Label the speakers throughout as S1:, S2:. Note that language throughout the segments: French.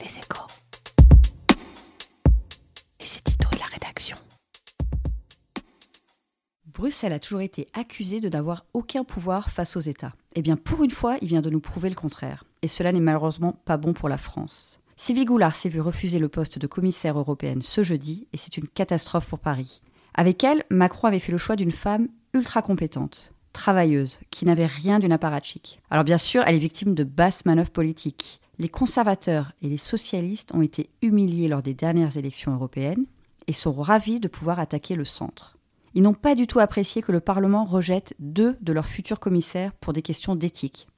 S1: Les échos. Et c'est Tito et la rédaction.
S2: Bruxelles a toujours été accusée de n'avoir aucun pouvoir face aux États. Eh bien, pour une fois, il vient de nous prouver le contraire. Et cela n'est malheureusement pas bon pour la France. Sylvie Goulard s'est vue refuser le poste de commissaire européenne ce jeudi, et c'est une catastrophe pour Paris. Avec elle, Macron avait fait le choix d'une femme ultra compétente, travailleuse, qui n'avait rien d'une apparatchik. Alors bien sûr, elle est victime de basses manœuvres politiques. Les conservateurs et les socialistes ont été humiliés lors des dernières élections européennes et sont ravis de pouvoir attaquer le centre. Ils n'ont pas du tout apprécié que le Parlement rejette deux de leurs futurs commissaires pour des questions d'éthique.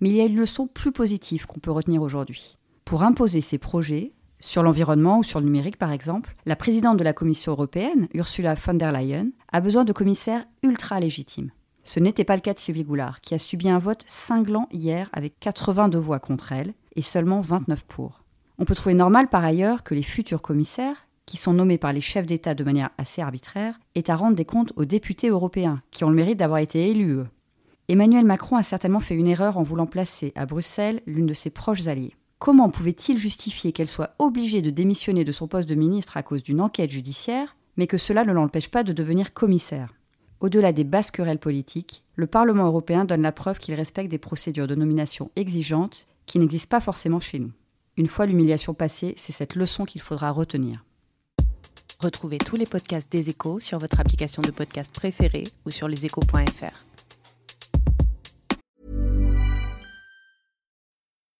S2: Mais il y a une leçon plus positive qu'on peut retenir aujourd'hui. Pour imposer ses projets, sur l'environnement ou sur le numérique par exemple, la présidente de la Commission européenne, Ursula von der Leyen, a besoin de commissaires ultra légitimes. Ce n'était pas le cas de Sylvie Goulard, qui a subi un vote cinglant hier avec 82 voix contre elle et seulement 29 pour. On peut trouver normal par ailleurs que les futurs commissaires, qui sont nommés par les chefs d'État de manière assez arbitraire, aient à rendre des comptes aux députés européens, qui ont le mérite d'avoir été élus. Emmanuel Macron a certainement fait une erreur en voulant placer à Bruxelles l'une de ses proches alliés. Comment pouvait-il justifier qu'elle soit obligée de démissionner de son poste de ministre à cause d'une enquête judiciaire, mais que cela ne l'empêche pas de devenir commissaire? Au-delà des basses querelles politiques, le Parlement européen donne la preuve qu'il respecte des procédures de nomination exigeantes qui n'existent pas forcément chez nous. Une fois l'humiliation passée, c'est cette leçon qu'il faudra retenir.
S1: Retrouvez tous les podcasts des échos sur votre application de podcast préférée ou sur leséchos.fr.